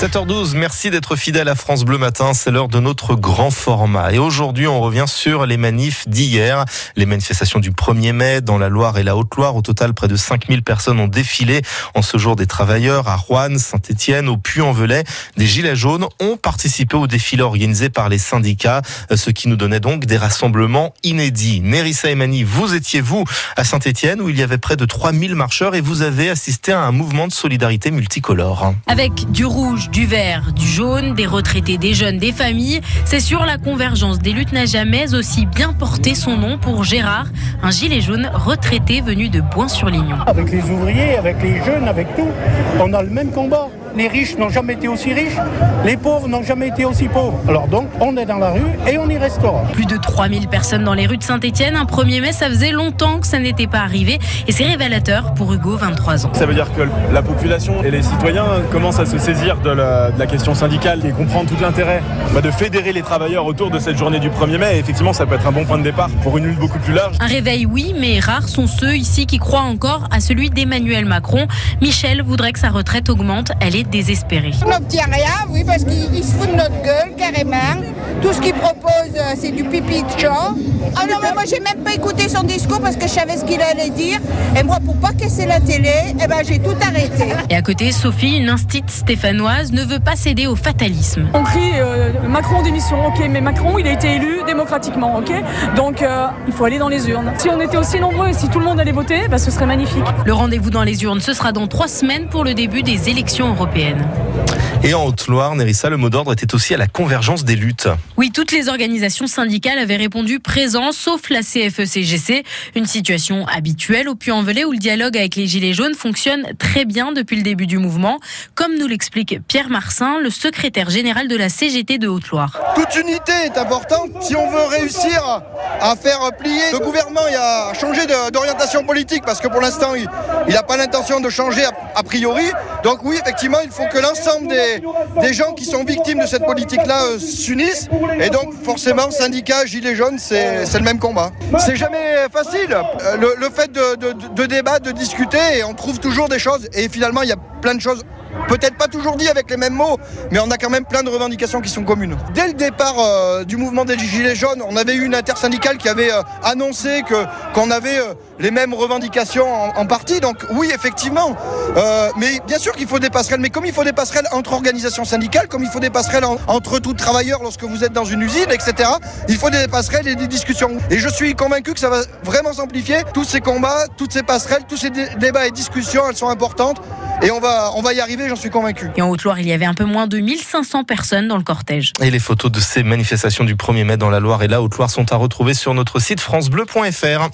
7h12, merci d'être fidèle à France Bleu Matin. C'est l'heure de notre grand format. Et aujourd'hui, on revient sur les manifs d'hier. Les manifestations du 1er mai dans la Loire et la Haute-Loire. Au total, près de 5000 personnes ont défilé en ce jour des travailleurs à Rouen, Saint-Etienne, au Puy-en-Velay. Des Gilets jaunes ont participé au défilé organisé par les syndicats, ce qui nous donnait donc des rassemblements inédits. Nerissa Emani, vous étiez vous à Saint-Etienne où il y avait près de 3000 marcheurs et vous avez assisté à un mouvement de solidarité multicolore. Avec du rouge, du vert, du jaune, des retraités, des jeunes, des familles. C'est sûr, la convergence des luttes n'a jamais aussi bien porté son nom pour Gérard, un gilet jaune retraité venu de Boin-sur-Lignon. Avec les ouvriers, avec les jeunes, avec tout, on a le même combat. Les riches n'ont jamais été aussi riches, les pauvres n'ont jamais été aussi pauvres. Alors donc, on est dans la rue et on y restera. Plus de 3000 personnes dans les rues de Saint-Etienne. Un 1er mai, ça faisait longtemps que ça n'était pas arrivé et c'est révélateur pour Hugo, 23 ans. Ça veut dire que la population et les citoyens commencent à se saisir de la, de la question syndicale et comprendre tout l'intérêt bah, de fédérer les travailleurs autour de cette journée du 1er mai. Et effectivement, ça peut être un bon point de départ pour une lutte beaucoup plus large. Un réveil, oui, mais rares sont ceux ici qui croient encore à celui d'Emmanuel Macron. Michel voudrait que sa retraite augmente. Elle est désespérée. On n'obtient rien, oui, parce qu'il se fout de notre gueule, carrément. Tout ce qu'il propose, euh, c'est du pipi de chat. Ah non, mais moi, j'ai même pas écouté son discours parce que je savais ce qu'il allait dire. Et moi, pour pas casser la télé, eh ben, j'ai tout arrêté. Et à côté, Sophie, une instite stéphanoise, ne veut pas céder au fatalisme. On crie euh, Macron démission, ok, mais Macron, il a été élu démocratiquement, ok Donc, euh, il faut aller dans les urnes. Si on était aussi nombreux et si tout le monde allait voter, bah, ce serait magnifique. Le rendez-vous dans les urnes, ce sera dans trois semaines pour le début des élections européennes. Et en Haute-Loire, Nerissa, le mot d'ordre était aussi à la convergence des luttes. Oui, toutes les organisations syndicales avaient répondu présent, sauf la CFE-CGC. Une situation habituelle au Puy-en-Velay où le dialogue avec les Gilets jaunes fonctionne très bien depuis le début du mouvement, comme nous l'explique Pierre Marsin, le secrétaire général de la CGT de Haute-Loire. Toute unité est importante si on veut réussir à faire plier le gouvernement et à changer d'orientation politique, parce que pour l'instant, il n'a pas l'intention de changer a priori. Donc oui, effectivement, il faut que l'ensemble des, des, gens qui sont victimes de cette politique-là euh, s'unissent. Et donc, forcément, syndicats, gilets jaunes, c'est le même combat. C'est jamais facile. Euh, Le, fait de, de, de, débattre, de discuter, et on trouve toujours des choses. Et finalement, il y a plein de choses peut-être pas toujours dit avec les mêmes mots, mais on a quand même plein de revendications qui sont communes. Dès le départ euh, du mouvement des Gilets jaunes, on avait eu une intersyndicale qui avait euh, annoncé que qu'on avait euh, les mêmes revendications en, partie. Donc oui, effectivement, mais bien sûr qu'il faut des passerelles. Mais comme il faut des passerelles entre organisations syndicales, comme il faut des passerelles en, entre tous travailleurs lorsque vous êtes dans une usine, etc. Il faut des passerelles et des discussions. Et je suis convaincu que ça va vraiment s'amplifier. Tous ces combats, toutes ces passerelles, tous ces débats et discussions, elles sont importantes. Et on va, on va y arriver, j'en suis convaincu. Et en Haute-Loire, il y avait un peu moins de 1500 personnes dans le cortège. Et les photos de ces manifestations du 1er mai dans la Loire et la Haute-Loire sont à retrouver sur notre site francebleu.fr.